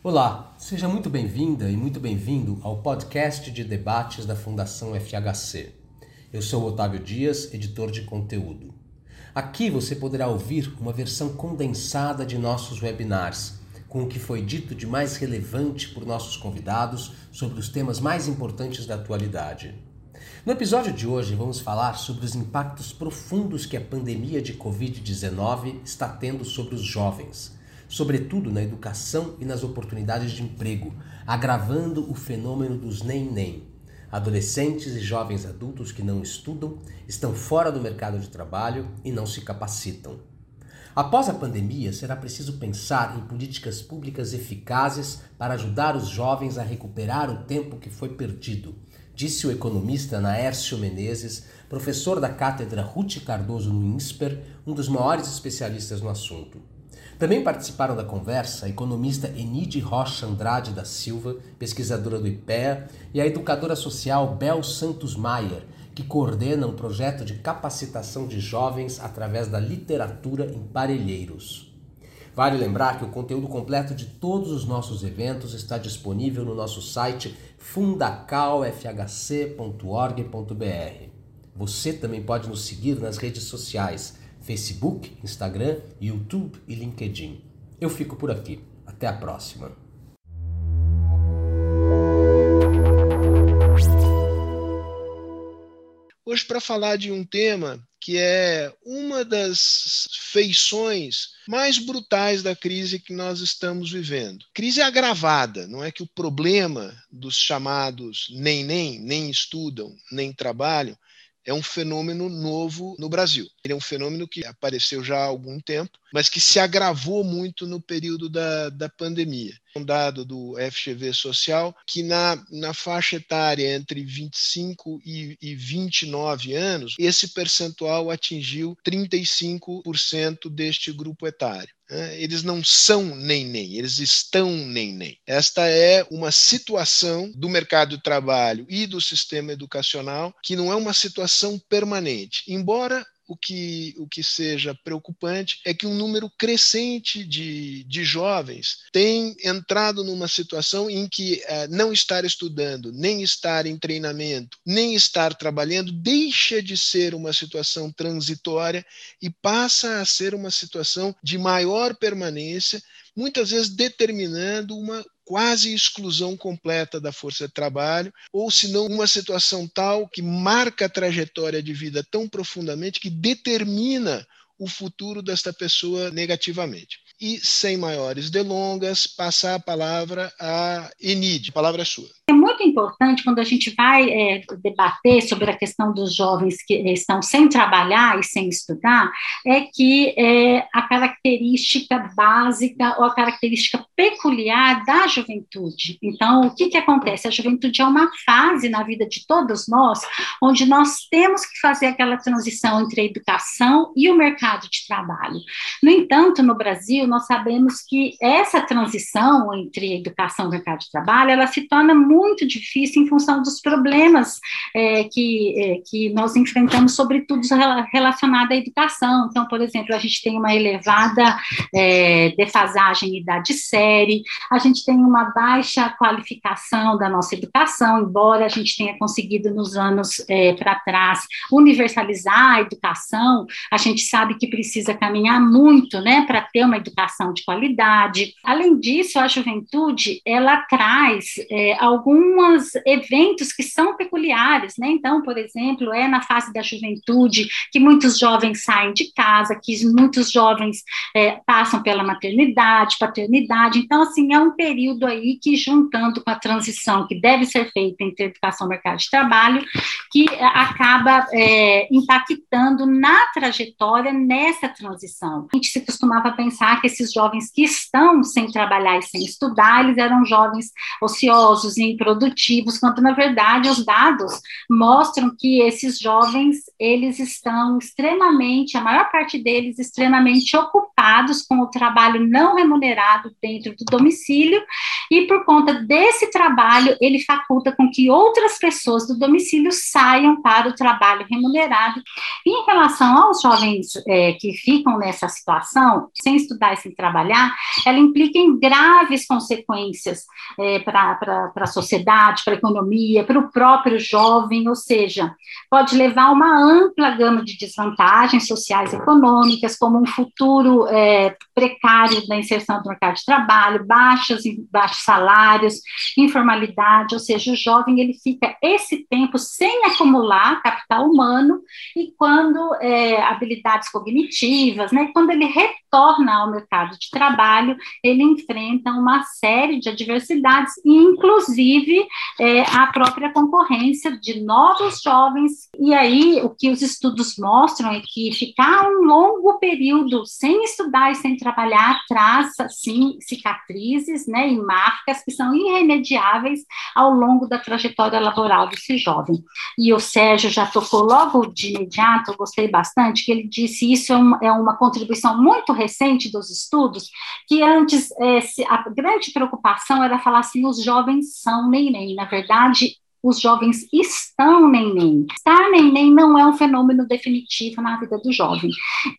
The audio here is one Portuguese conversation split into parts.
Olá, seja muito bem-vinda e muito bem-vindo ao podcast de debates da Fundação FHC. Eu sou Otávio Dias, editor de conteúdo. Aqui você poderá ouvir uma versão condensada de nossos webinars, com o que foi dito de mais relevante por nossos convidados sobre os temas mais importantes da atualidade. No episódio de hoje, vamos falar sobre os impactos profundos que a pandemia de Covid-19 está tendo sobre os jovens sobretudo na educação e nas oportunidades de emprego, agravando o fenômeno dos nem-nem. Adolescentes e jovens adultos que não estudam, estão fora do mercado de trabalho e não se capacitam. Após a pandemia, será preciso pensar em políticas públicas eficazes para ajudar os jovens a recuperar o tempo que foi perdido, disse o economista Naércio Menezes, professor da cátedra Ruth Cardoso no INSPER, um dos maiores especialistas no assunto. Também participaram da conversa a economista Enide Rocha Andrade da Silva, pesquisadora do IPEA, e a educadora social Bel Santos Maier, que coordena um projeto de capacitação de jovens através da literatura em Parelheiros. Vale lembrar que o conteúdo completo de todos os nossos eventos está disponível no nosso site fundacalfhc.org.br. Você também pode nos seguir nas redes sociais Facebook, Instagram, YouTube e LinkedIn. Eu fico por aqui. Até a próxima. Hoje, para falar de um tema que é uma das feições mais brutais da crise que nós estamos vivendo. Crise agravada, não é que o problema dos chamados nem nem, nem estudam, nem trabalham, é um fenômeno novo no Brasil. Ele é um fenômeno que apareceu já há algum tempo, mas que se agravou muito no período da, da pandemia. Um dado do FGV Social que na, na faixa etária entre 25 e, e 29 anos, esse percentual atingiu 35% deste grupo etário. Né? Eles não são nem nem, eles estão nem nem. Esta é uma situação do mercado de trabalho e do sistema educacional que não é uma situação permanente. Embora o que, o que seja preocupante é que um número crescente de, de jovens tem entrado numa situação em que eh, não estar estudando, nem estar em treinamento, nem estar trabalhando, deixa de ser uma situação transitória e passa a ser uma situação de maior permanência, muitas vezes determinando uma quase exclusão completa da força de trabalho, ou se não uma situação tal que marca a trajetória de vida tão profundamente que determina o futuro desta pessoa negativamente. E sem maiores delongas, passar a palavra a Enid. A palavra é sua importante quando a gente vai é, debater sobre a questão dos jovens que estão sem trabalhar e sem estudar, é que é, a característica básica ou a característica peculiar da juventude. Então, o que, que acontece? A juventude é uma fase na vida de todos nós onde nós temos que fazer aquela transição entre a educação e o mercado de trabalho. No entanto, no Brasil, nós sabemos que essa transição entre educação e mercado de trabalho, ela se torna muito muito difícil em função dos problemas é, que, é, que nós enfrentamos, sobretudo relacionado à educação. Então, por exemplo, a gente tem uma elevada é, defasagem em idade série, a gente tem uma baixa qualificação da nossa educação, embora a gente tenha conseguido nos anos é, para trás universalizar a educação, a gente sabe que precisa caminhar muito, né, para ter uma educação de qualidade. Além disso, a juventude ela traz é, algum alguns eventos que são peculiares, né? Então, por exemplo, é na fase da juventude que muitos jovens saem de casa, que muitos jovens é, passam pela maternidade, paternidade. Então, assim, é um período aí que, juntando com a transição que deve ser feita entre educação e mercado de trabalho, que acaba é, impactando na trajetória nessa transição. A gente se costumava pensar que esses jovens que estão sem trabalhar e sem estudar, eles eram jovens ociosos, improdutivos, produtivos, quando na verdade os dados mostram que esses jovens eles estão extremamente, a maior parte deles extremamente ocupados com o trabalho não remunerado dentro do domicílio e por conta desse trabalho, ele faculta com que outras pessoas do domicílio saiam para o trabalho remunerado. E em relação aos jovens é, que ficam nessa situação, sem estudar e sem trabalhar, ela implica em graves consequências é, para a sociedade, para a economia, para o próprio jovem, ou seja, pode levar a uma ampla gama de desvantagens sociais e econômicas, como um futuro é, precário da inserção no mercado de trabalho, baixos salários, informalidade, ou seja, o jovem ele fica esse tempo sem acumular capital humano e quando é, habilidades cognitivas, né, quando ele retorna ao mercado de trabalho, ele enfrenta uma série de adversidades, inclusive é, a própria concorrência de novos jovens. E aí, o que os estudos mostram é que ficar um longo período sem estudar e sem trabalhar traz, assim, cicatrizes né, e marcas que são irremediáveis ao longo da trajetória laboral desse jovem. E o Sérgio já tocou logo de imediato, eu gostei bastante, que ele disse isso é uma, é uma contribuição muito recente dos estudos, que antes é, a grande preocupação era falar assim, os jovens são neném. Na verdade, os jovens estão neném. Estar neném não é um fenômeno definitivo na vida do jovem,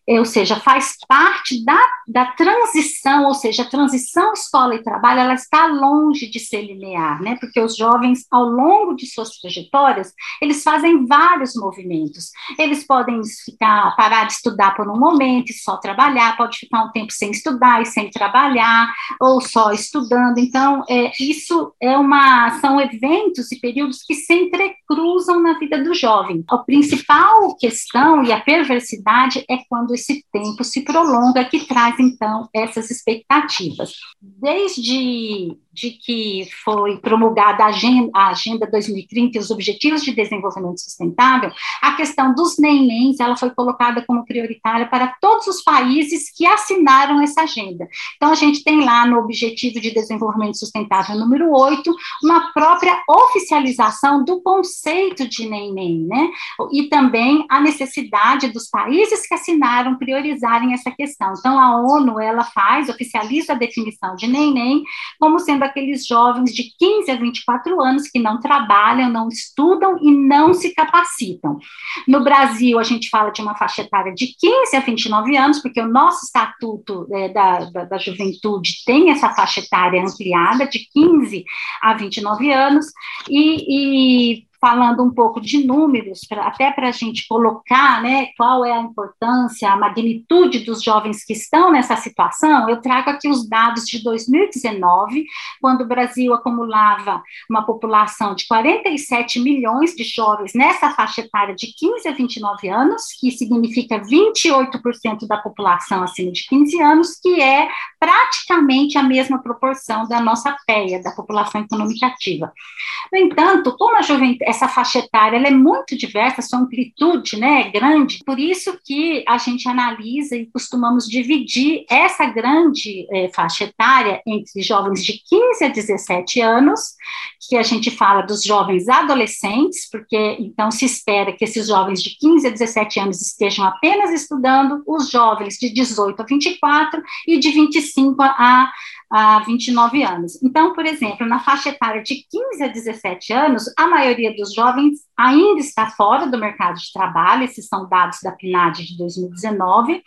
é, ou seja, faz parte da, da transição, ou seja, a transição escola e trabalho, ela está longe de ser linear, né? Porque os jovens, ao longo de suas trajetórias, eles fazem vários movimentos. Eles podem ficar, parar de estudar por um momento e só trabalhar, pode ficar um tempo sem estudar e sem trabalhar, ou só estudando. Então, é, isso é uma, são eventos e períodos que se entrecruzam na vida do jovem. A principal questão e a perversidade é quando esse tempo se prolonga, que traz então essas expectativas. Desde de que foi promulgada a Agenda, a Agenda 2030 e os Objetivos de Desenvolvimento Sustentável, a questão dos nenéns ela foi colocada como prioritária para todos os países que assinaram essa agenda. Então, a gente tem lá no Objetivo de Desenvolvimento Sustentável número 8, uma própria oficialização do conceito de neném, né? E também a necessidade dos países que assinaram priorizarem essa questão. Então, a ONU, ela faz, oficializa a definição de neném como sendo daqueles jovens de 15 a 24 anos que não trabalham, não estudam e não se capacitam. No Brasil, a gente fala de uma faixa etária de 15 a 29 anos, porque o nosso estatuto é, da, da, da juventude tem essa faixa etária ampliada de 15 a 29 anos, e, e falando um pouco de números, pra, até para a gente colocar né, qual é a importância, a magnitude dos jovens que estão nessa situação, eu trago aqui os dados de 2019, quando o Brasil acumulava uma população de 47 milhões de jovens nessa faixa etária de 15 a 29 anos, que significa 28% da população acima de 15 anos, que é praticamente a mesma proporção da nossa PEA, da população econômica ativa. No entanto, como a juventude essa faixa etária é muito diversa, sua amplitude né, é grande, por isso que a gente analisa e costumamos dividir essa grande é, faixa etária entre jovens de 15 a 17 anos, que a gente fala dos jovens adolescentes, porque então se espera que esses jovens de 15 a 17 anos estejam apenas estudando, os jovens de 18 a 24 e de 25 a a 29 anos. Então, por exemplo, na faixa etária de 15 a 17 anos, a maioria dos jovens ainda está fora do mercado de trabalho, esses são dados da PNAD de 2019.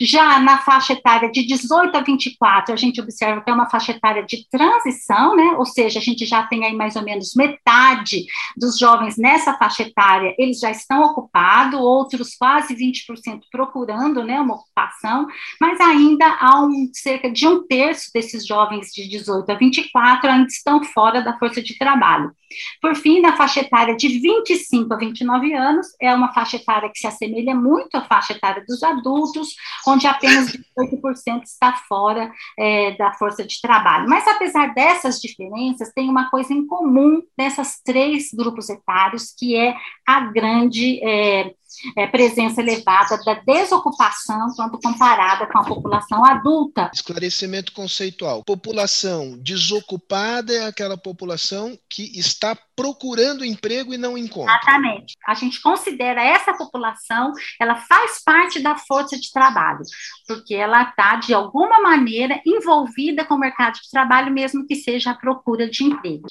Já na faixa etária de 18 a 24, a gente observa que é uma faixa etária de transição, né? Ou seja, a gente já tem aí mais ou menos metade dos jovens nessa faixa etária, eles já estão ocupados, outros quase 20% procurando, né, uma ocupação, mas ainda há um cerca de um terço desses jovens de 18 a 24 ainda estão fora da força de trabalho. Por fim, na faixa etária de 25 a 29 anos, é uma faixa etária que se assemelha muito à faixa etária dos adultos, onde apenas 18% está fora é, da força de trabalho. Mas, apesar dessas diferenças, tem uma coisa em comum nessas três grupos etários, que é a grande. É, é, presença elevada da desocupação quando comparada com a população adulta. Esclarecimento conceitual. População desocupada é aquela população que está procurando emprego e não encontra. Exatamente. A gente considera essa população, ela faz parte da força de trabalho, porque ela está, de alguma maneira, envolvida com o mercado de trabalho, mesmo que seja a procura de emprego.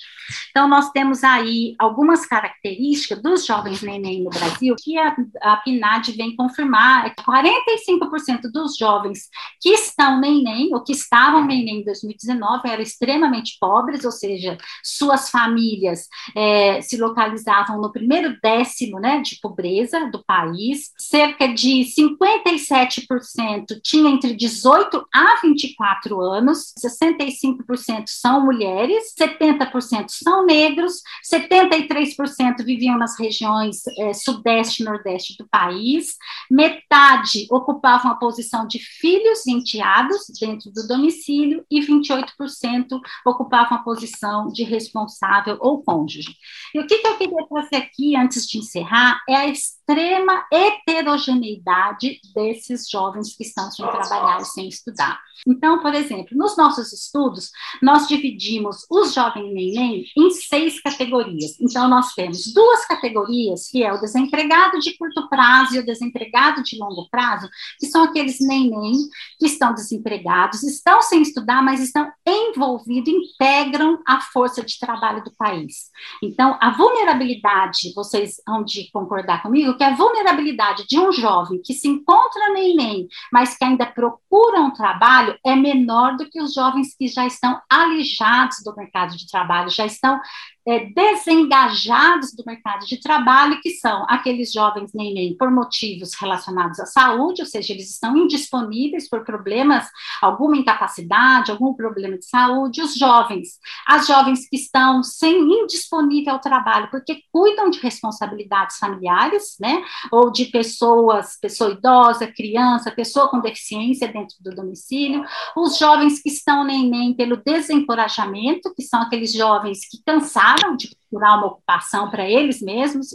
Então, nós temos aí algumas características dos jovens neném no Brasil que a, a PNAD vem confirmar. É 45% dos jovens que estão neném, ou que estavam neném em 2019, eram extremamente pobres, ou seja, suas famílias é, se localizavam no primeiro décimo né, de pobreza do país, cerca de 57% tinha entre 18 a 24 anos, 65% são mulheres, 70% são negros, 73% viviam nas regiões é, sudeste e nordeste do país, metade ocupavam a posição de filhos e enteados dentro do domicílio e 28% ocupavam a posição de responsável ou cônjuge. E o que, que eu queria trazer aqui, antes de encerrar, é a extrema heterogeneidade desses jovens que estão sem trabalhar e sem estudar. Então, por exemplo, nos nossos estudos, nós dividimos os jovens neném em seis categorias. Então, nós temos duas categorias, que é o desempregado de curto prazo e o desempregado de longo prazo, que são aqueles neném que estão desempregados, estão sem estudar, mas estão envolvidos, integram a força de trabalho do país. Então, a vulnerabilidade, vocês vão de concordar comigo, que a vulnerabilidade de um jovem que se encontra neném, mas que ainda procura um trabalho é menor do que os jovens que já estão alijados do mercado de trabalho, já estão é, desengajados do mercado de trabalho, que são aqueles jovens neném por motivos relacionados à saúde, ou seja, eles estão indisponíveis por problemas, alguma incapacidade, algum problema de saúde, os jovens, as jovens que estão sem indisponível ao trabalho, porque cuidam de responsabilidades familiares, né, ou de pessoas, pessoa idosa, criança, pessoa com deficiência dentro do domicílio, os jovens que estão neném pelo desencorajamento, que são aqueles jovens que cansaram de procurar uma ocupação para eles mesmos,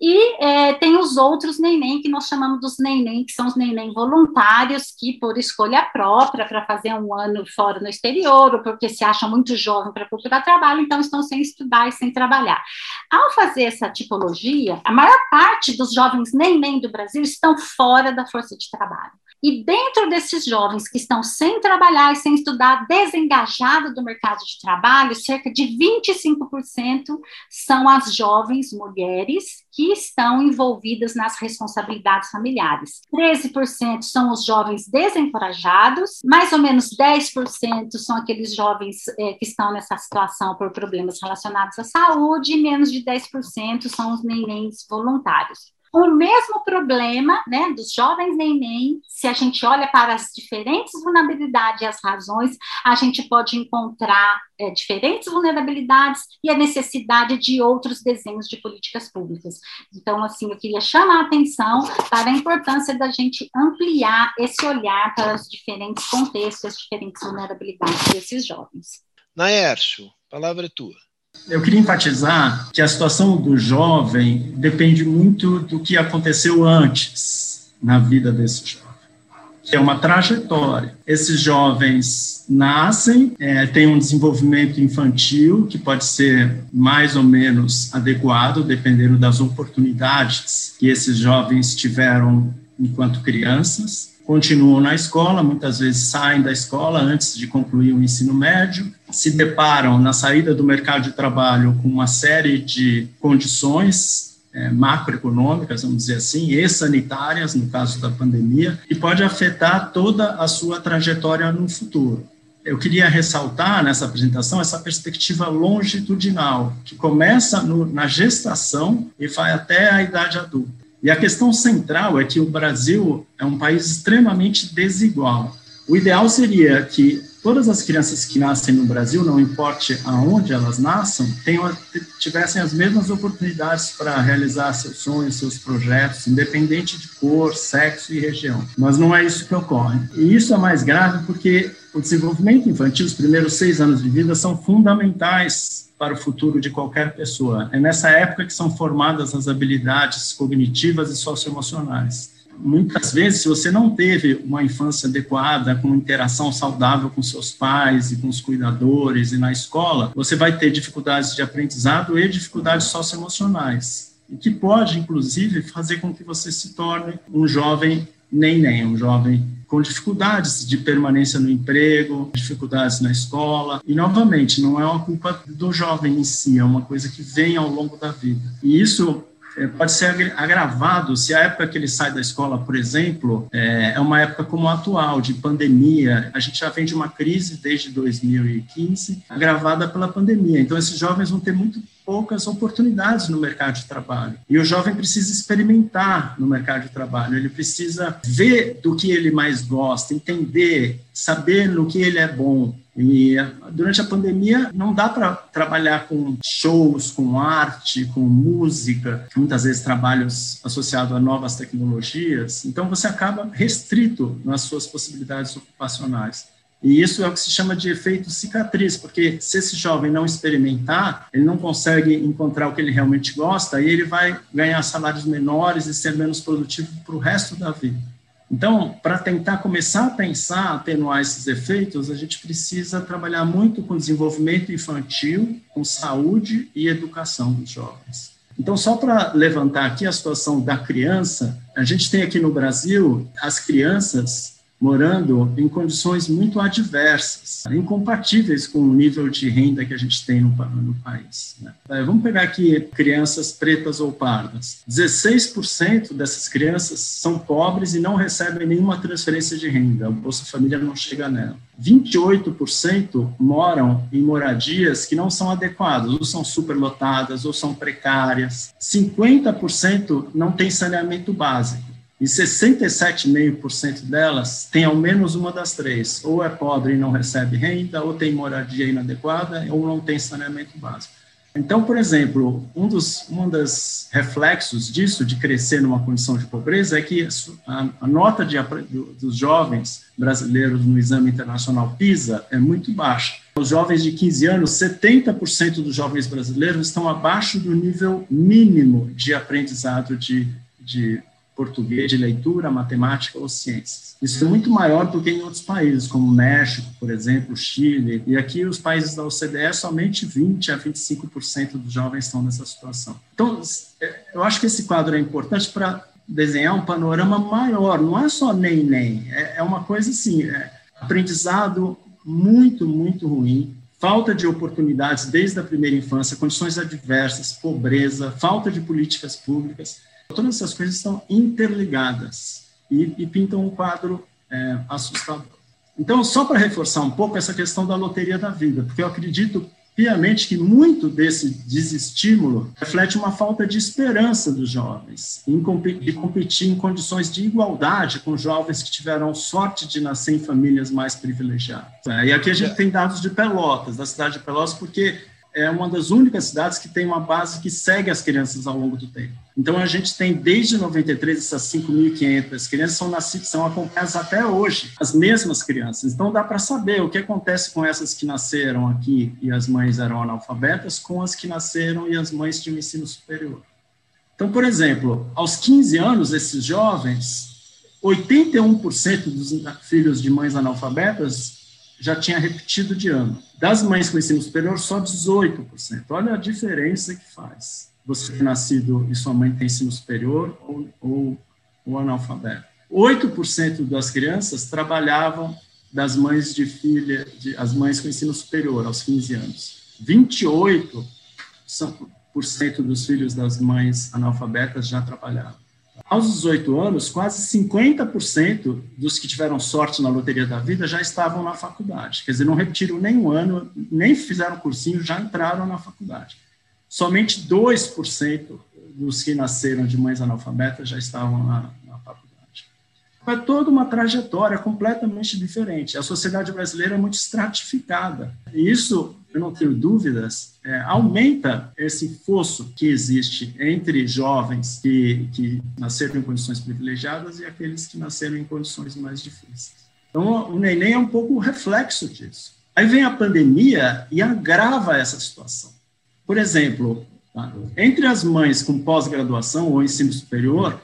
e é, tem os outros neném, que nós chamamos dos neném, que são os neném voluntários, que por escolha própria, para fazer um ano fora no exterior, ou porque se acham muito jovem para procurar trabalho, então estão sem estudar e sem trabalhar. Ao fazer essa tipologia, a maior parte dos jovens neném do Brasil estão fora da força de trabalho. E dentro desses jovens que estão sem trabalhar e sem estudar, desengajados do mercado de trabalho, cerca de 25% são as jovens mulheres que estão envolvidas nas responsabilidades familiares. 13% são os jovens desencorajados, mais ou menos 10% são aqueles jovens é, que estão nessa situação por problemas relacionados à saúde, e menos de 10% são os nenéns voluntários o mesmo problema né, dos jovens neném, se a gente olha para as diferentes vulnerabilidades e as razões, a gente pode encontrar é, diferentes vulnerabilidades e a necessidade de outros desenhos de políticas públicas. Então, assim, eu queria chamar a atenção para a importância da gente ampliar esse olhar para os diferentes contextos, as diferentes vulnerabilidades desses jovens. Naércio, palavra é tua. Eu queria enfatizar que a situação do jovem depende muito do que aconteceu antes na vida desse jovem, é uma trajetória. Esses jovens nascem, é, têm um desenvolvimento infantil que pode ser mais ou menos adequado, dependendo das oportunidades que esses jovens tiveram enquanto crianças continuam na escola, muitas vezes saem da escola antes de concluir o ensino médio, se deparam na saída do mercado de trabalho com uma série de condições é, macroeconômicas, vamos dizer assim, e sanitárias, no caso da pandemia, e pode afetar toda a sua trajetória no futuro. Eu queria ressaltar nessa apresentação essa perspectiva longitudinal, que começa no, na gestação e vai até a idade adulta. E a questão central é que o Brasil é um país extremamente desigual. O ideal seria que todas as crianças que nascem no Brasil, não importe aonde elas nasçam, tenham, tivessem as mesmas oportunidades para realizar seus sonhos, seus projetos, independente de cor, sexo e região. Mas não é isso que ocorre. E isso é mais grave porque o desenvolvimento infantil, os primeiros seis anos de vida, são fundamentais para o futuro de qualquer pessoa. É nessa época que são formadas as habilidades cognitivas e socioemocionais muitas vezes, se você não teve uma infância adequada, com interação saudável com seus pais e com os cuidadores e na escola, você vai ter dificuldades de aprendizado e dificuldades socioemocionais, e que pode, inclusive, fazer com que você se torne um jovem nem nem, um jovem com dificuldades de permanência no emprego, dificuldades na escola. E, novamente, não é uma culpa do jovem em si, é uma coisa que vem ao longo da vida. E isso é, pode ser agravado se a época que ele sai da escola, por exemplo, é, é uma época como a atual, de pandemia. A gente já vem de uma crise desde 2015, agravada pela pandemia. Então, esses jovens vão ter muito poucas oportunidades no mercado de trabalho. E o jovem precisa experimentar no mercado de trabalho, ele precisa ver do que ele mais gosta, entender, saber no que ele é bom. E durante a pandemia não dá para trabalhar com shows, com arte, com música, muitas vezes trabalhos associados a novas tecnologias. Então você acaba restrito nas suas possibilidades ocupacionais. E isso é o que se chama de efeito cicatriz, porque se esse jovem não experimentar, ele não consegue encontrar o que ele realmente gosta, e ele vai ganhar salários menores e ser menos produtivo para o resto da vida. Então, para tentar começar a pensar, atenuar esses efeitos, a gente precisa trabalhar muito com desenvolvimento infantil, com saúde e educação dos jovens. Então, só para levantar aqui a situação da criança, a gente tem aqui no Brasil as crianças morando em condições muito adversas, incompatíveis com o nível de renda que a gente tem no, no país. Né? É, vamos pegar aqui crianças pretas ou pardas. 16% dessas crianças são pobres e não recebem nenhuma transferência de renda. O Bolsa Família não chega nela. 28% moram em moradias que não são adequadas, ou são superlotadas, ou são precárias. 50% não tem saneamento básico e 67,5% delas tem ao menos uma das três, ou é pobre e não recebe renda, ou tem moradia inadequada, ou não tem saneamento básico. Então, por exemplo, um dos um dos reflexos disso, de crescer numa condição de pobreza, é que a, a nota de, dos jovens brasileiros no exame internacional PISA é muito baixa. Os jovens de 15 anos, 70% dos jovens brasileiros estão abaixo do nível mínimo de aprendizado de, de português de leitura, matemática ou ciências. Isso é muito maior do que em outros países, como México, por exemplo, Chile, e aqui os países da OCDE, somente 20 a 25% dos jovens estão nessa situação. Então, é, eu acho que esse quadro é importante para desenhar um panorama maior, não é só nem nem, é, é uma coisa assim, é aprendizado muito, muito ruim, falta de oportunidades desde a primeira infância, condições adversas, pobreza, falta de políticas públicas, Todas essas coisas estão interligadas e, e pintam um quadro é, assustador. Então, só para reforçar um pouco essa questão da loteria da vida, porque eu acredito piamente que muito desse desestímulo reflete uma falta de esperança dos jovens em de competir em condições de igualdade com jovens que tiveram sorte de nascer em famílias mais privilegiadas. E aqui a gente tem dados de Pelotas, da cidade de Pelotas, porque é uma das únicas cidades que tem uma base que segue as crianças ao longo do tempo. Então, a gente tem desde 93 essas 5.500 crianças são nascidas, são acompanhadas até hoje, as mesmas crianças. Então, dá para saber o que acontece com essas que nasceram aqui e as mães eram analfabetas, com as que nasceram e as mães tinham ensino superior. Então, por exemplo, aos 15 anos, esses jovens, 81% dos filhos de mães analfabetas já tinha repetido de ano. Das mães com ensino superior, só 18%. Olha a diferença que faz. Você ter nascido e sua mãe tem ensino superior ou, ou, ou analfabeto. 8% das crianças trabalhavam das mães de filha, de, as mães com ensino superior, aos 15 anos. 28% dos filhos das mães analfabetas já trabalhavam. Aos 18 anos, quase 50% dos que tiveram sorte na loteria da vida já estavam na faculdade. Quer dizer, não repetiram nem um ano, nem fizeram cursinho, já entraram na faculdade. Somente 2% dos que nasceram de mães analfabetas já estavam na, na faculdade. é toda uma trajetória completamente diferente. A sociedade brasileira é muito estratificada. E isso, eu não tenho dúvidas, é, aumenta esse fosso que existe entre jovens que, que nasceram em condições privilegiadas e aqueles que nasceram em condições mais difíceis. Então, o neném é um pouco o reflexo disso. Aí vem a pandemia e agrava essa situação. Por exemplo, entre as mães com pós-graduação ou ensino superior,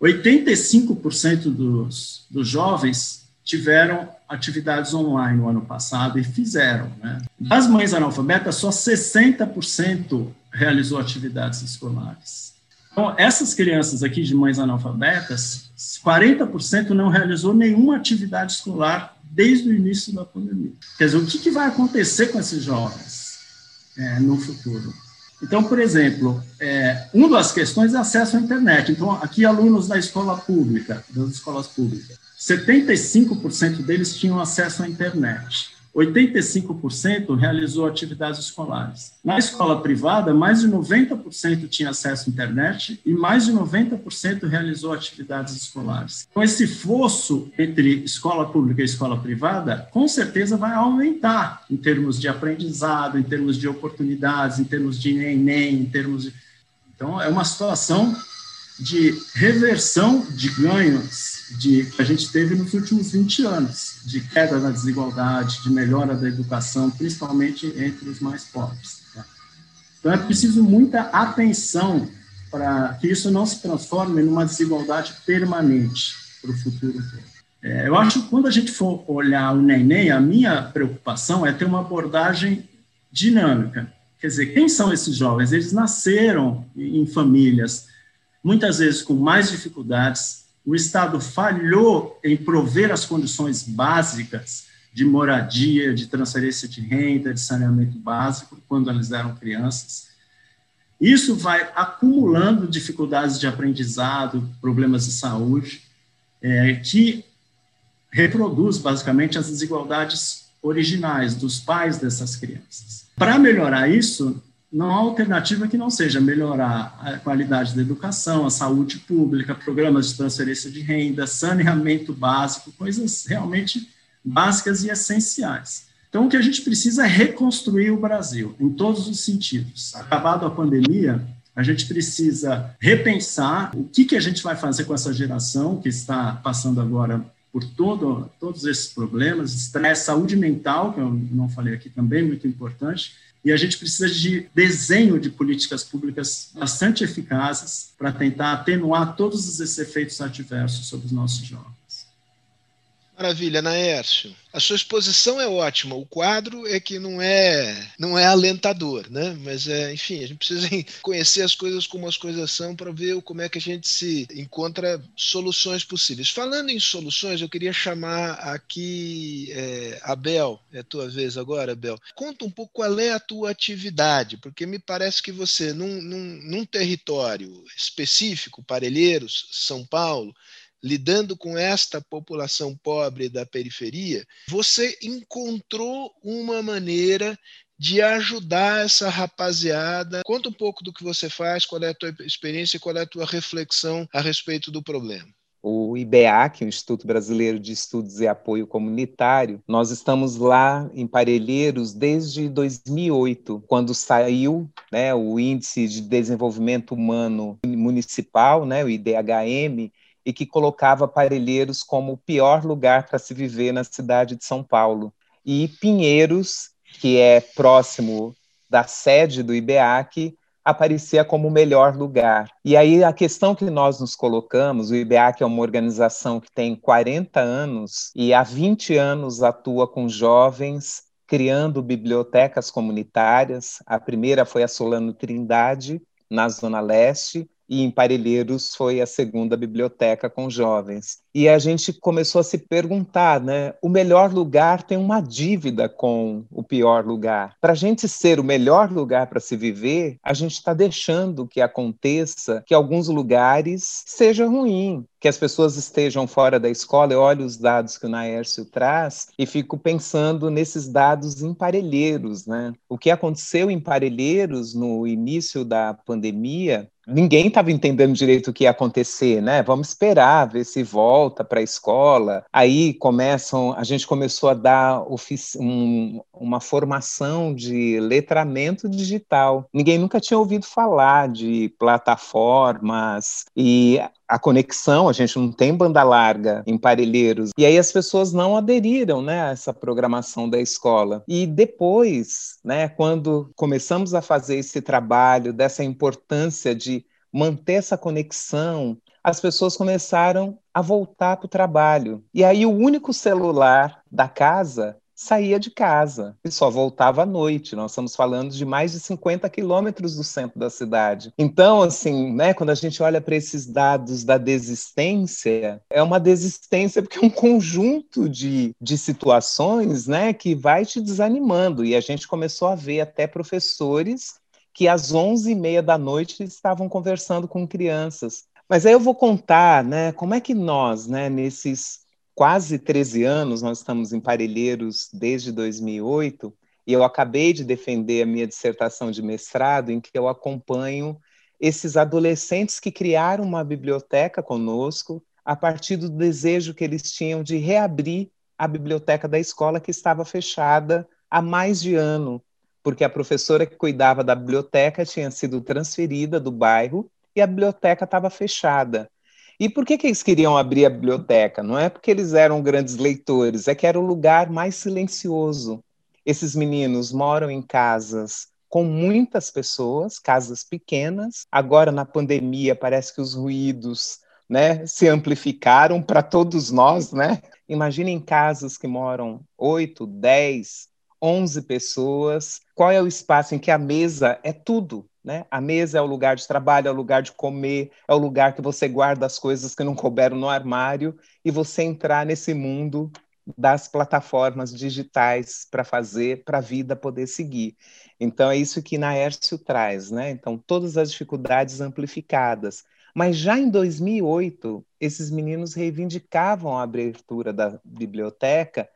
85% dos, dos jovens tiveram atividades online no ano passado e fizeram. Né? Das mães analfabetas, só 60% realizou atividades escolares. Então, essas crianças aqui de mães analfabetas, 40% não realizou nenhuma atividade escolar desde o início da pandemia. Quer dizer, o que, que vai acontecer com esses jovens é, no futuro? Então, por exemplo, é, uma das questões é acesso à internet. Então, aqui, alunos da escola pública, das escolas públicas, 75% deles tinham acesso à internet. 85% realizou atividades escolares. Na escola privada, mais de 90% tinha acesso à internet e mais de 90% realizou atividades escolares. Então, esse fosso entre escola pública e escola privada, com certeza vai aumentar em termos de aprendizado, em termos de oportunidades, em termos de Enem, em termos de. Então, é uma situação de reversão de ganhos de, que a gente teve nos últimos 20 anos, de queda da desigualdade, de melhora da educação, principalmente entre os mais pobres. Tá? Então, é preciso muita atenção para que isso não se transforme numa desigualdade permanente para o futuro. É, eu acho que quando a gente for olhar o neném, a minha preocupação é ter uma abordagem dinâmica. Quer dizer, quem são esses jovens? Eles nasceram em famílias muitas vezes com mais dificuldades. O Estado falhou em prover as condições básicas de moradia, de transferência de renda, de saneamento básico, quando eles eram crianças. Isso vai acumulando dificuldades de aprendizado, problemas de saúde, é, que reproduz basicamente as desigualdades originais dos pais dessas crianças. Para melhorar isso, não há alternativa que não seja melhorar a qualidade da educação, a saúde pública, programas de transferência de renda, saneamento básico, coisas realmente básicas e essenciais. Então, o que a gente precisa é reconstruir o Brasil, em todos os sentidos. Acabado a pandemia, a gente precisa repensar o que, que a gente vai fazer com essa geração que está passando agora por todo, todos esses problemas, estresse, saúde mental, que eu não falei aqui também, muito importante, e a gente precisa de desenho de políticas públicas bastante eficazes para tentar atenuar todos esses efeitos adversos sobre os nossos jovens. Maravilha, Naércio. A sua exposição é ótima. O quadro é que não é não é alentador, né? Mas é, enfim, a gente precisa conhecer as coisas como as coisas são para ver como é que a gente se encontra soluções possíveis. Falando em soluções, eu queria chamar aqui é, Abel, é tua vez agora, Abel. Conta um pouco qual é a tua atividade, porque me parece que você, num, num, num território específico, Parelheiros, São Paulo, lidando com esta população pobre da periferia, você encontrou uma maneira de ajudar essa rapaziada. Conta um pouco do que você faz, qual é a tua experiência, qual é a tua reflexão a respeito do problema. O IBEAC, o Instituto Brasileiro de Estudos e Apoio Comunitário, nós estamos lá em Parelheiros desde 2008, quando saiu né, o Índice de Desenvolvimento Humano Municipal, né, o IDHM, e que colocava Parelheiros como o pior lugar para se viver na cidade de São Paulo. E Pinheiros, que é próximo da sede do IBEAC, aparecia como o melhor lugar. E aí a questão que nós nos colocamos, o IBEAC é uma organização que tem 40 anos e há 20 anos atua com jovens criando bibliotecas comunitárias. A primeira foi a Solano Trindade, na Zona Leste, e em Parelheiros foi a segunda biblioteca com jovens. E a gente começou a se perguntar, né? O melhor lugar tem uma dívida com o pior lugar. Para a gente ser o melhor lugar para se viver, a gente está deixando que aconteça que alguns lugares seja ruim, que as pessoas estejam fora da escola. Eu olho os dados que o Naércio traz e fico pensando nesses dados em Parelheiros, né? O que aconteceu em Parelheiros no início da pandemia ninguém estava entendendo direito o que ia acontecer, né? Vamos esperar, ver se volta para a escola. Aí começam, a gente começou a dar um, uma formação de letramento digital. Ninguém nunca tinha ouvido falar de plataformas e a conexão, a gente não tem banda larga em Parelheiros. E aí as pessoas não aderiram né, a essa programação da escola. E depois, né, quando começamos a fazer esse trabalho, dessa importância de manter essa conexão, as pessoas começaram a voltar para o trabalho. E aí o único celular da casa saía de casa e só voltava à noite. Nós estamos falando de mais de 50 quilômetros do centro da cidade. Então, assim, né, quando a gente olha para esses dados da desistência, é uma desistência porque é um conjunto de, de situações né, que vai te desanimando. E a gente começou a ver até professores que às 11h30 da noite estavam conversando com crianças. Mas aí eu vou contar né, como é que nós, né, nesses quase 13 anos, nós estamos em Parelheiros desde 2008, e eu acabei de defender a minha dissertação de mestrado, em que eu acompanho esses adolescentes que criaram uma biblioteca conosco a partir do desejo que eles tinham de reabrir a biblioteca da escola que estava fechada há mais de ano, porque a professora que cuidava da biblioteca tinha sido transferida do bairro e a biblioteca estava fechada. E por que, que eles queriam abrir a biblioteca? Não é porque eles eram grandes leitores, é que era o lugar mais silencioso. Esses meninos moram em casas com muitas pessoas, casas pequenas. Agora, na pandemia, parece que os ruídos né, se amplificaram para todos nós. Né? Imaginem casas que moram 8, 10, 11 pessoas. Qual é o espaço em que a mesa é tudo? Né? A mesa é o lugar de trabalho, é o lugar de comer, é o lugar que você guarda as coisas que não couberam no armário e você entrar nesse mundo das plataformas digitais para fazer, para a vida poder seguir. Então, é isso que Naércio traz, né? Então, todas as dificuldades amplificadas. Mas já em 2008, esses meninos reivindicavam a abertura da biblioteca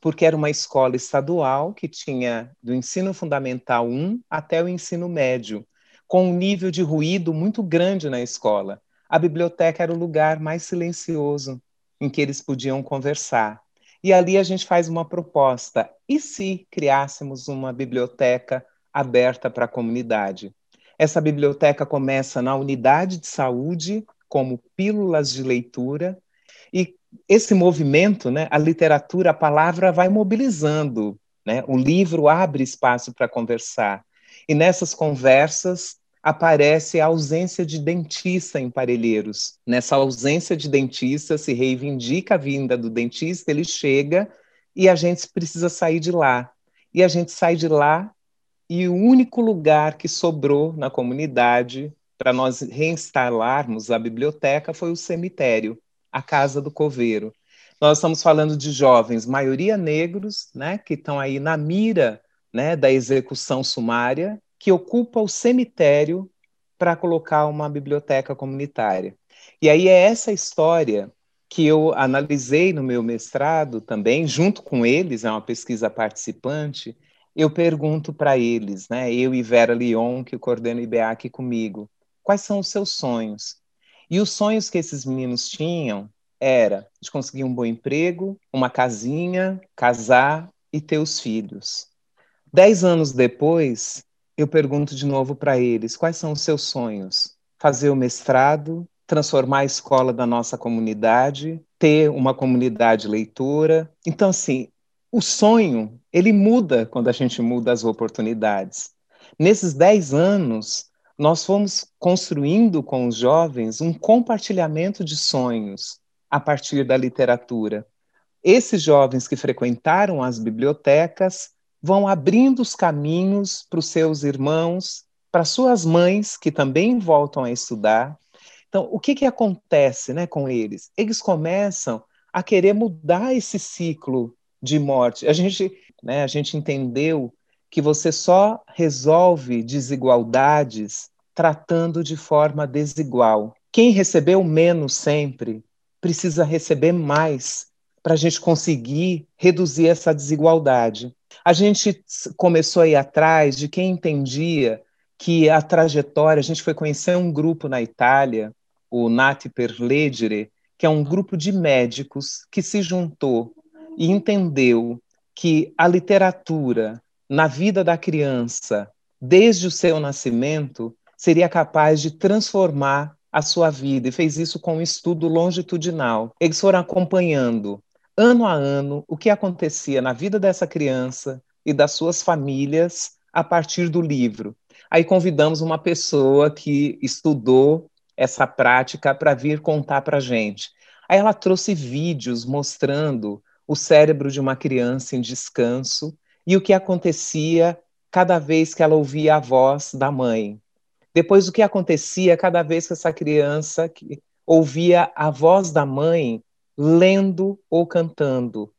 porque era uma escola estadual que tinha do ensino fundamental 1 até o ensino médio, com um nível de ruído muito grande na escola. A biblioteca era o lugar mais silencioso em que eles podiam conversar. E ali a gente faz uma proposta: e se criássemos uma biblioteca aberta para a comunidade? Essa biblioteca começa na unidade de saúde, como pílulas de leitura, e esse movimento, né, a literatura, a palavra vai mobilizando, né? O livro abre espaço para conversar. E nessas conversas aparece a ausência de dentista em Parelheiros. Nessa ausência de dentista se reivindica a vinda do dentista, ele chega e a gente precisa sair de lá. E a gente sai de lá e o único lugar que sobrou na comunidade para nós reinstalarmos a biblioteca foi o cemitério a Casa do Coveiro. Nós estamos falando de jovens, maioria negros, né, que estão aí na mira né, da execução sumária, que ocupa o cemitério para colocar uma biblioteca comunitária. E aí é essa história que eu analisei no meu mestrado também, junto com eles, é uma pesquisa participante, eu pergunto para eles, né, eu e Vera Leon, que coordena o IBEAC comigo, quais são os seus sonhos? E os sonhos que esses meninos tinham era de conseguir um bom emprego, uma casinha, casar e ter os filhos. Dez anos depois, eu pergunto de novo para eles quais são os seus sonhos. Fazer o mestrado, transformar a escola da nossa comunidade, ter uma comunidade leitora. Então, assim, o sonho, ele muda quando a gente muda as oportunidades. Nesses dez anos, nós fomos construindo com os jovens um compartilhamento de sonhos a partir da literatura. Esses jovens que frequentaram as bibliotecas vão abrindo os caminhos para os seus irmãos, para suas mães, que também voltam a estudar. Então, o que, que acontece né, com eles? Eles começam a querer mudar esse ciclo de morte. A gente, né, a gente entendeu que você só resolve desigualdades tratando de forma desigual. Quem recebeu menos sempre precisa receber mais para a gente conseguir reduzir essa desigualdade. A gente começou a ir atrás de quem entendia que a trajetória, a gente foi conhecer um grupo na Itália, o Nati per Leggere, que é um grupo de médicos que se juntou e entendeu que a literatura na vida da criança, desde o seu nascimento, seria capaz de transformar a sua vida e fez isso com um estudo longitudinal. Eles foram acompanhando ano a ano o que acontecia na vida dessa criança e das suas famílias a partir do livro. Aí convidamos uma pessoa que estudou essa prática para vir contar para a gente. Aí ela trouxe vídeos mostrando o cérebro de uma criança em descanso e o que acontecia cada vez que ela ouvia a voz da mãe. Depois, o que acontecia cada vez que essa criança ouvia a voz da mãe lendo ou cantando.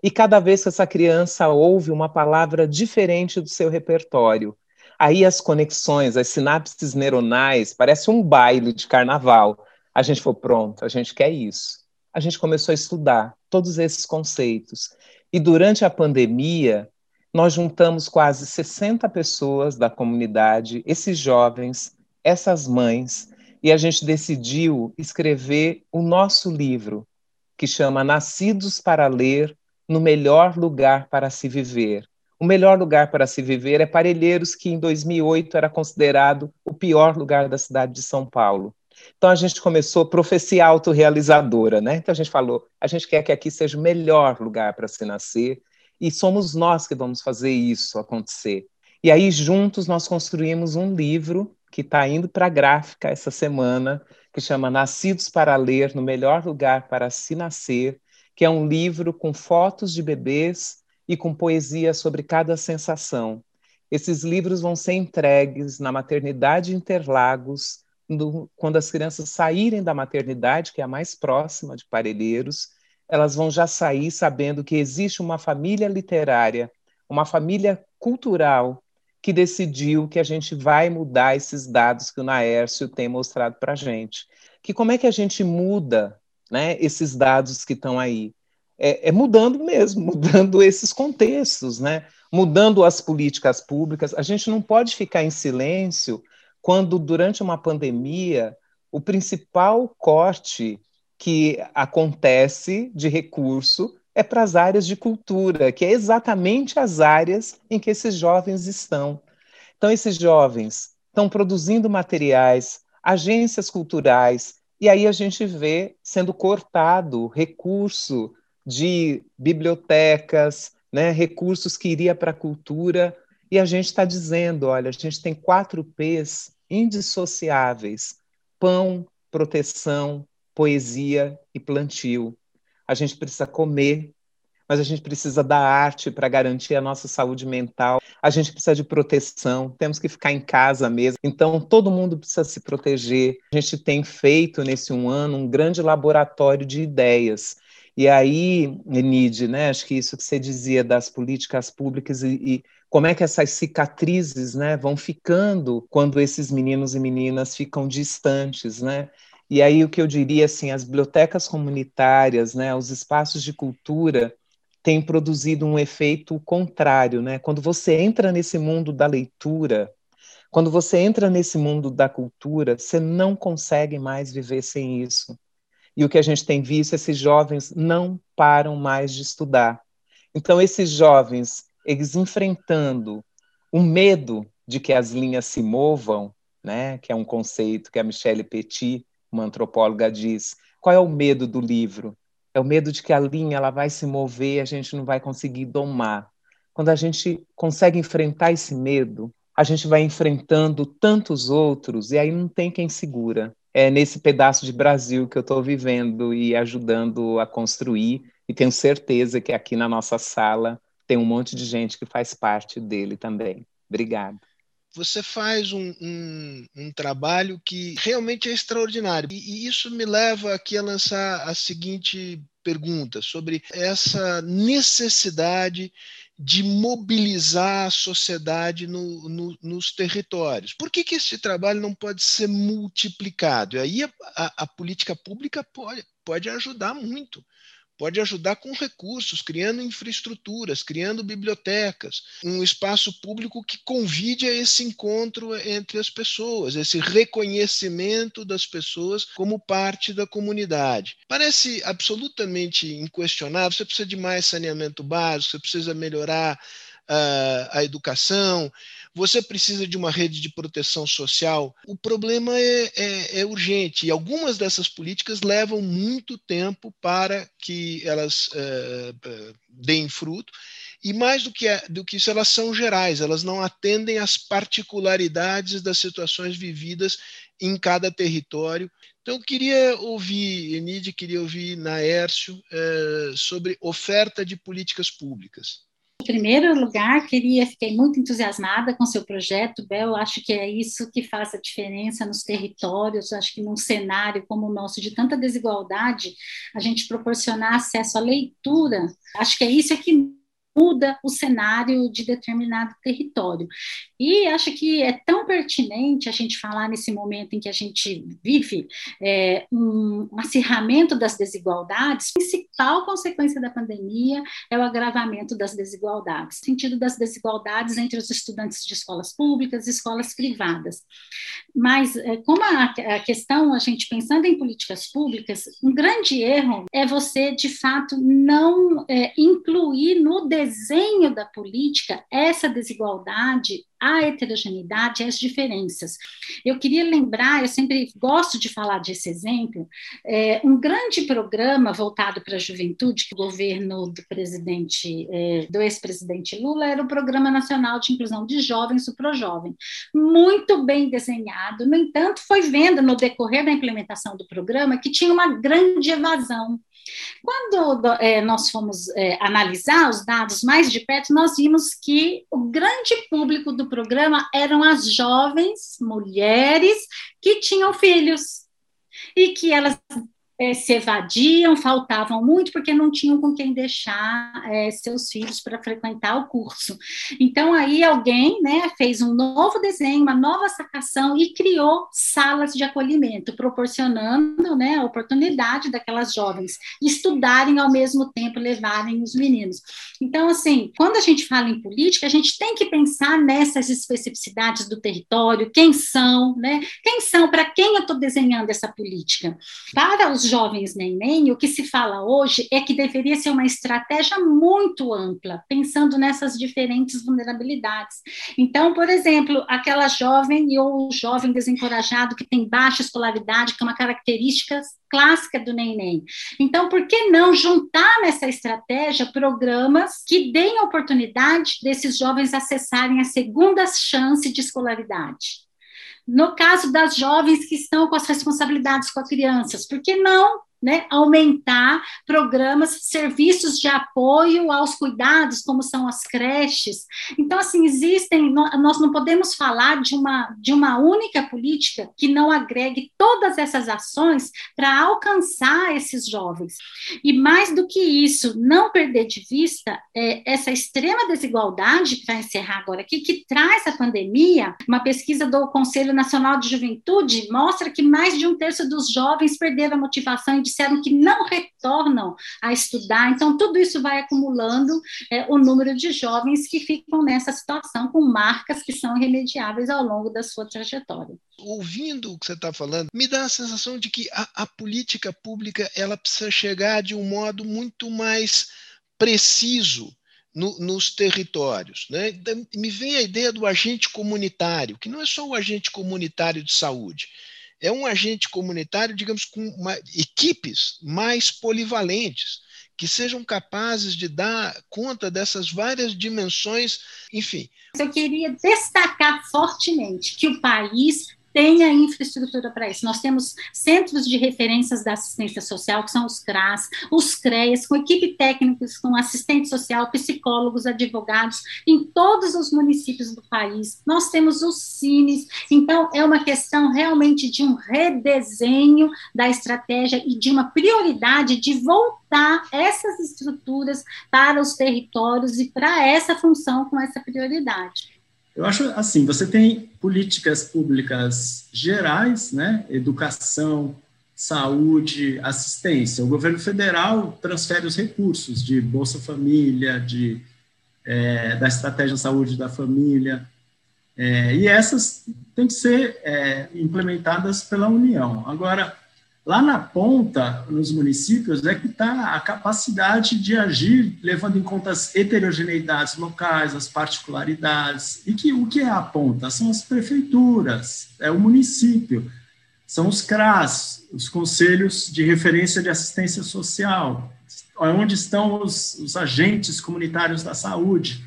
E cada vez que essa criança ouve uma palavra diferente do seu repertório. Aí as conexões, as sinapses neuronais, parece um baile de carnaval. A gente foi pronto, a gente quer isso. A gente começou a estudar todos esses conceitos. E durante a pandemia, nós juntamos quase 60 pessoas da comunidade, esses jovens, essas mães, e a gente decidiu escrever o nosso livro, que chama Nascidos para Ler no Melhor Lugar para Se Viver. O melhor lugar para se viver é Parelheiros, que em 2008 era considerado o pior lugar da cidade de São Paulo. Então a gente começou profecia autorrealizadora, né? Então a gente falou, a gente quer que aqui seja o melhor lugar para se nascer e somos nós que vamos fazer isso acontecer. E aí juntos nós construímos um livro que está indo para a gráfica essa semana, que chama Nascidos para Ler no Melhor Lugar para Se Nascer, que é um livro com fotos de bebês e com poesia sobre cada sensação. Esses livros vão ser entregues na maternidade Interlagos, no, quando as crianças saírem da maternidade, que é a mais próxima de Parelheiros, elas vão já sair sabendo que existe uma família literária, uma família cultural que decidiu que a gente vai mudar esses dados que o Naércio tem mostrado para a gente. Que como é que a gente muda né, esses dados que estão aí? é, é mudando mesmo, mudando esses contextos, né? mudando as políticas públicas. A gente não pode ficar em silêncio quando, durante uma pandemia, o principal corte que acontece de recurso é para as áreas de cultura, que é exatamente as áreas em que esses jovens estão. Então, esses jovens estão produzindo materiais, agências culturais, e aí a gente vê sendo cortado recurso de bibliotecas, né, recursos que iria para a cultura, e a gente está dizendo, olha, a gente tem quatro P's indissociáveis: pão, proteção, poesia e plantio. A gente precisa comer, mas a gente precisa da arte para garantir a nossa saúde mental. A gente precisa de proteção, temos que ficar em casa mesmo. Então, todo mundo precisa se proteger. A gente tem feito nesse um ano um grande laboratório de ideias. E aí, Enide, né, acho que isso que você dizia das políticas públicas e, e como é que essas cicatrizes né, vão ficando quando esses meninos e meninas ficam distantes, né? E aí o que eu diria assim, as bibliotecas comunitárias, né, os espaços de cultura têm produzido um efeito contrário, né? Quando você entra nesse mundo da leitura, quando você entra nesse mundo da cultura, você não consegue mais viver sem isso. E o que a gente tem visto, esses jovens não param mais de estudar. Então, esses jovens, eles enfrentando o medo de que as linhas se movam, né, que é um conceito que a Michelle Petit, uma antropóloga, diz. Qual é o medo do livro? É o medo de que a linha ela vai se mover a gente não vai conseguir domar. Quando a gente consegue enfrentar esse medo, a gente vai enfrentando tantos outros e aí não tem quem segura é nesse pedaço de Brasil que eu estou vivendo e ajudando a construir, e tenho certeza que aqui na nossa sala tem um monte de gente que faz parte dele também. Obrigada. Você faz um, um, um, trabalho que realmente é extraordinário. E, e isso me leva aqui a lançar a seguinte pergunta sobre essa necessidade de mobilizar a sociedade no, no, nos territórios. Por que, que esse trabalho não pode ser multiplicado? E aí a, a, a política pública pode, pode ajudar muito, pode ajudar com recursos, criando infraestruturas, criando bibliotecas, um espaço público que convide a esse encontro entre as pessoas, esse reconhecimento das pessoas como parte da comunidade. Parece absolutamente inquestionável, você precisa de mais saneamento básico, você precisa melhorar uh, a educação, você precisa de uma rede de proteção social. O problema é, é, é, urgente e algumas dessas políticas levam muito tempo para que elas é, é deem fruto. E mais do que, do que isso, elas são gerais, elas não atendem às particularidades das situações vividas em cada território. Então, eu queria ouvir, Enide, queria ouvir Naércio é, sobre oferta de políticas públicas. Primeiro lugar, queria, fiquei muito entusiasmada com seu projeto, Bel. Acho que é isso que faz a diferença nos territórios. Acho que num cenário como o nosso, de tanta desigualdade, a gente proporcionar acesso à leitura, acho que é isso que muda o cenário de determinado território. E acho que é tão pertinente a gente falar nesse momento em que a gente vive é, um acirramento das desigualdades. A principal consequência da pandemia é o agravamento das desigualdades, sentido das desigualdades entre os estudantes de escolas públicas e escolas privadas. Mas, é, como a, a questão, a gente pensando em políticas públicas, um grande erro é você, de fato, não é, incluir no desenho da política essa desigualdade a heterogeneidade as diferenças. Eu queria lembrar, eu sempre gosto de falar desse exemplo, é, um grande programa voltado para a juventude que o governo do presidente, é, do ex-presidente Lula era o Programa Nacional de Inclusão de Jovens, o ProJovem, muito bem desenhado. No entanto, foi vendo no decorrer da implementação do programa que tinha uma grande evasão quando é, nós fomos é, analisar os dados mais de perto, nós vimos que o grande público do programa eram as jovens mulheres que tinham filhos e que elas é, se evadiam, faltavam muito porque não tinham com quem deixar é, seus filhos para frequentar o curso. Então aí alguém, né, fez um novo desenho, uma nova sacação e criou salas de acolhimento, proporcionando, né, a oportunidade daquelas jovens estudarem ao mesmo tempo levarem os meninos. Então assim, quando a gente fala em política, a gente tem que pensar nessas especificidades do território, quem são, né? Quem são, para quem eu estou desenhando essa política? Para os jovens neném, o que se fala hoje é que deveria ser uma estratégia muito ampla, pensando nessas diferentes vulnerabilidades. Então, por exemplo, aquela jovem ou jovem desencorajado que tem baixa escolaridade, que é uma característica clássica do neném. Então, por que não juntar nessa estratégia programas que deem oportunidade desses jovens acessarem a segunda chance de escolaridade? No caso das jovens que estão com as responsabilidades com as crianças, por que não né, aumentar programas, serviços de apoio aos cuidados, como são as creches. Então, assim, existem, nós não podemos falar de uma, de uma única política que não agregue todas essas ações para alcançar esses jovens. E mais do que isso, não perder de vista é, essa extrema desigualdade, para encerrar agora aqui, que traz a pandemia, uma pesquisa do Conselho Nacional de Juventude mostra que mais de um terço dos jovens perderam a motivação e disseram que não retornam a estudar. Então, tudo isso vai acumulando é, o número de jovens que ficam nessa situação com marcas que são irremediáveis ao longo da sua trajetória. Ouvindo o que você está falando, me dá a sensação de que a, a política pública ela precisa chegar de um modo muito mais preciso no, nos territórios. Né? Então, me vem a ideia do agente comunitário, que não é só o agente comunitário de saúde, é um agente comunitário, digamos, com uma, equipes mais polivalentes, que sejam capazes de dar conta dessas várias dimensões, enfim. Eu queria destacar fortemente que o país tenha infraestrutura para isso. Nós temos centros de referências da assistência social, que são os CRAS, os CREAS, com equipe técnica, com assistente social, psicólogos, advogados, em todos os municípios do país. Nós temos os CINES, então é uma questão realmente de um redesenho da estratégia e de uma prioridade de voltar essas estruturas para os territórios e para essa função com essa prioridade. Eu acho assim, você tem políticas públicas gerais, né, educação, saúde, assistência. O governo federal transfere os recursos de Bolsa Família, de, é, da Estratégia Saúde da Família, é, e essas têm que ser é, implementadas pela União. Agora, lá na ponta, nos municípios, é que está a capacidade de agir, levando em conta as heterogeneidades locais, as particularidades, e que o que é a ponta? São as prefeituras, é o município são os CRAS, os Conselhos de Referência de Assistência Social, onde estão os, os agentes comunitários da saúde.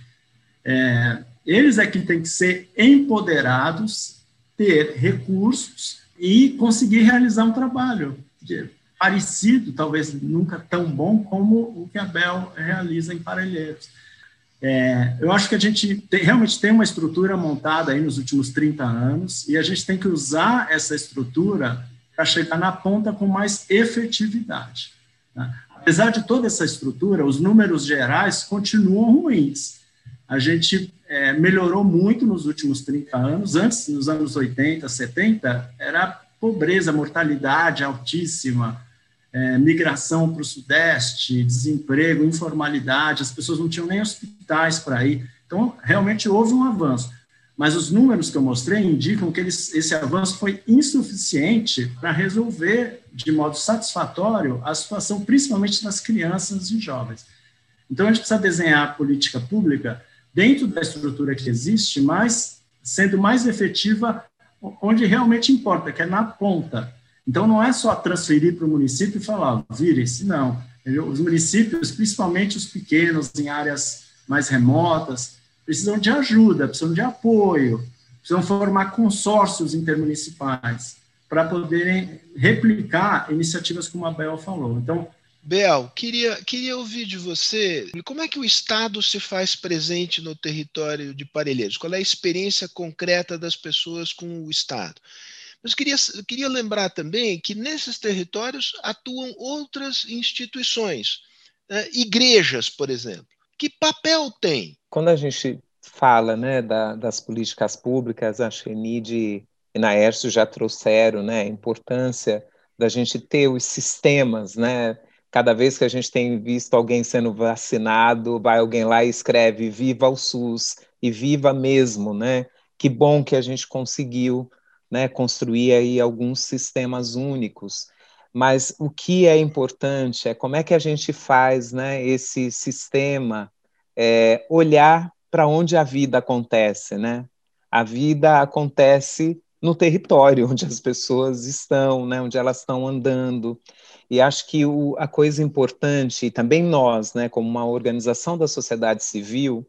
É, eles é que têm que ser empoderados, ter recursos e conseguir realizar um trabalho parecido, talvez nunca tão bom como o que a Bel realiza em Parelheiros. É, eu acho que a gente tem, realmente tem uma estrutura montada aí nos últimos 30 anos e a gente tem que usar essa estrutura para chegar na ponta com mais efetividade. Né? Apesar de toda essa estrutura, os números gerais continuam ruins. A gente é, melhorou muito nos últimos 30 anos. Antes, nos anos 80, 70, era pobreza, mortalidade altíssima, é, migração para o Sudeste, desemprego, informalidade, as pessoas não tinham nem hospitais para ir. Então, realmente houve um avanço. Mas os números que eu mostrei indicam que eles, esse avanço foi insuficiente para resolver de modo satisfatório a situação, principalmente das crianças e jovens. Então, a gente precisa desenhar a política pública dentro da estrutura que existe, mas sendo mais efetiva onde realmente importa, que é na ponta, então, não é só transferir para o município e falar, vire-se, não. Os municípios, principalmente os pequenos, em áreas mais remotas, precisam de ajuda, precisam de apoio, precisam formar consórcios intermunicipais para poderem replicar iniciativas como a Bel falou. Então, Bel, queria, queria ouvir de você como é que o Estado se faz presente no território de Parelheiros? Qual é a experiência concreta das pessoas com o Estado? Mas queria, queria lembrar também que nesses territórios atuam outras instituições, né? igrejas, por exemplo. Que papel tem? Quando a gente fala né, da, das políticas públicas, a Xenide e Naércio já trouxeram né, a importância da gente ter os sistemas, né? Cada vez que a gente tem visto alguém sendo vacinado, vai alguém lá e escreve viva o SUS e viva mesmo, né? Que bom que a gente conseguiu né, construir aí alguns sistemas únicos. Mas o que é importante é como é que a gente faz né, esse sistema é, olhar para onde a vida acontece. Né? A vida acontece no território onde as pessoas estão, né, onde elas estão andando. E acho que o, a coisa importante, e também nós, né, como uma organização da sociedade civil,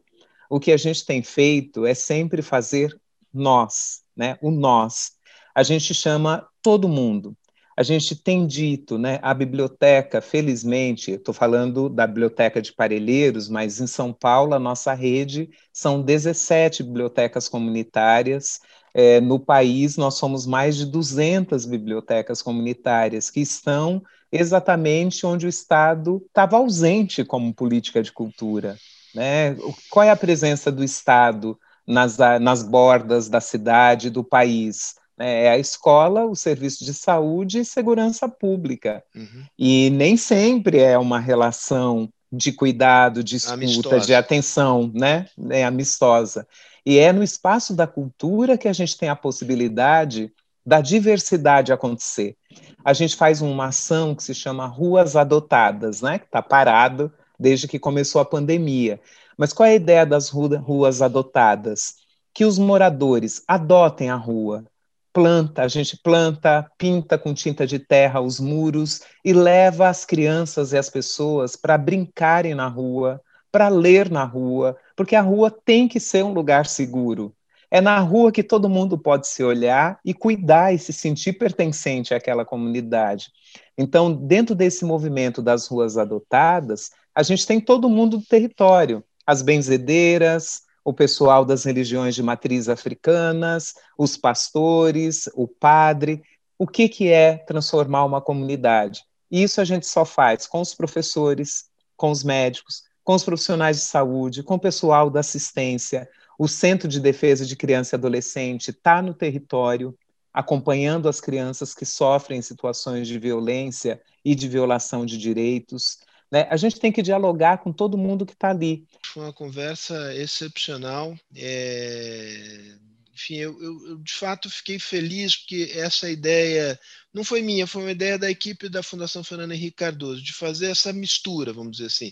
o que a gente tem feito é sempre fazer nós, né? O nós. A gente chama todo mundo. A gente tem dito, né? A biblioteca, felizmente, estou falando da biblioteca de Parelheiros, mas em São Paulo a nossa rede são 17 bibliotecas comunitárias. É, no país nós somos mais de 200 bibliotecas comunitárias que estão exatamente onde o Estado estava ausente como política de cultura. Né? Qual é a presença do Estado nas, nas bordas da cidade, do país. Né? É a escola, o serviço de saúde e segurança pública. Uhum. E nem sempre é uma relação de cuidado, de escuta, amistosa. de atenção, né? É amistosa. E é no espaço da cultura que a gente tem a possibilidade da diversidade acontecer. A gente faz uma ação que se chama Ruas Adotadas, né? Que está parado desde que começou a pandemia. Mas qual é a ideia das ruas adotadas? Que os moradores adotem a rua, planta, a gente planta, pinta com tinta de terra os muros e leva as crianças e as pessoas para brincarem na rua, para ler na rua, porque a rua tem que ser um lugar seguro. É na rua que todo mundo pode se olhar e cuidar e se sentir pertencente àquela comunidade. Então, dentro desse movimento das ruas adotadas, a gente tem todo mundo do território as benzedeiras, o pessoal das religiões de matriz africanas, os pastores, o padre. O que, que é transformar uma comunidade? Isso a gente só faz com os professores, com os médicos, com os profissionais de saúde, com o pessoal da assistência. O Centro de Defesa de Criança e Adolescente está no território, acompanhando as crianças que sofrem situações de violência e de violação de direitos. Né? A gente tem que dialogar com todo mundo que está ali. Foi uma conversa excepcional. É... Enfim, eu, eu, eu, de fato fiquei feliz porque essa ideia não foi minha, foi uma ideia da equipe da Fundação Fernando Henrique Cardoso, de fazer essa mistura, vamos dizer assim,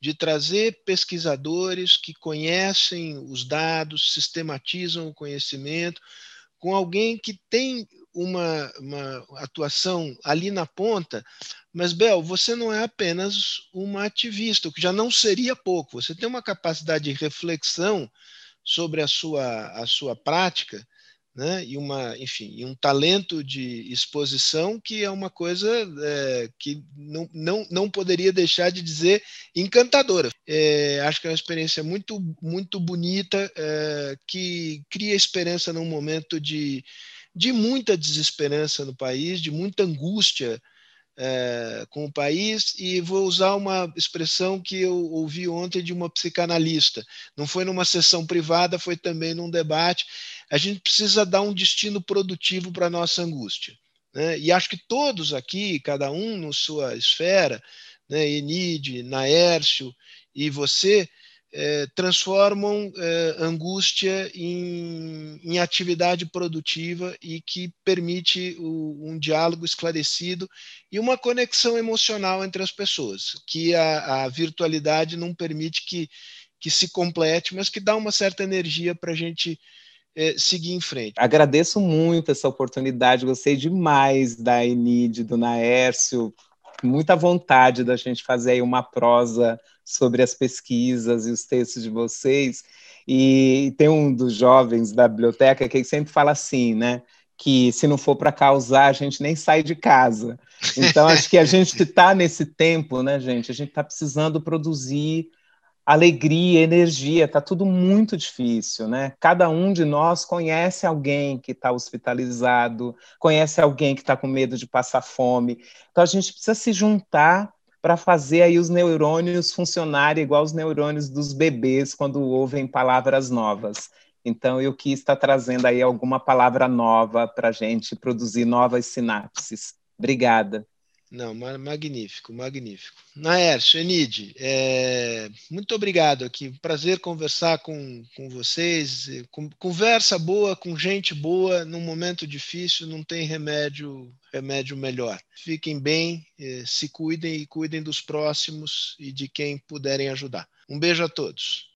de trazer pesquisadores que conhecem os dados, sistematizam o conhecimento, com alguém que tem uma, uma atuação ali na ponta, mas, Bel, você não é apenas uma ativista, o que já não seria pouco, você tem uma capacidade de reflexão sobre a sua, a sua prática né? e uma, enfim, e um talento de exposição que é uma coisa é, que não, não, não poderia deixar de dizer encantadora. É, acho que é uma experiência muito, muito bonita é, que cria esperança num momento de, de muita desesperança no país, de muita angústia é, com o país e vou usar uma expressão que eu ouvi ontem de uma psicanalista. Não foi numa sessão privada, foi também num debate. A gente precisa dar um destino produtivo para a nossa angústia. Né? E acho que todos aqui, cada um na sua esfera, né, Enide, Naércio e você, é, transformam é, angústia em, em, atividade produtiva e que permite o, um diálogo esclarecido e uma conexão emocional entre as pessoas, que a, a virtualidade não permite que, que se complete, mas que dá uma certa energia para a gente é, seguir em frente. Agradeço muito essa oportunidade, gostei demais da Enide, do Naércio, muita vontade da gente fazer aí uma prosa sobre as pesquisas e os textos de vocês. E tem um dos jovens da biblioteca que sempre fala assim, né? Que se não for para causar, a gente nem sai de casa. Então, acho que a gente está nesse tempo, né, gente? A gente está precisando produzir alegria, energia, está tudo muito difícil, né? Cada um de nós conhece alguém que está hospitalizado, conhece alguém que está com medo de passar fome. Então a gente precisa se juntar para fazer aí os neurônios funcionarem igual os neurônios dos bebês quando ouvem palavras novas. Então, eu quis estar trazendo aí alguma palavra nova para a gente produzir novas sinapses. Obrigada. Não, magnífico, magnífico. Naércio, Enide, é, muito obrigado aqui. Prazer conversar com, com vocês. conversa boa com gente boa num momento difícil, não tem remédio remédio melhor. Fiquem bem, é, se cuidem e cuidem dos próximos e de quem puderem ajudar. Um beijo a todos.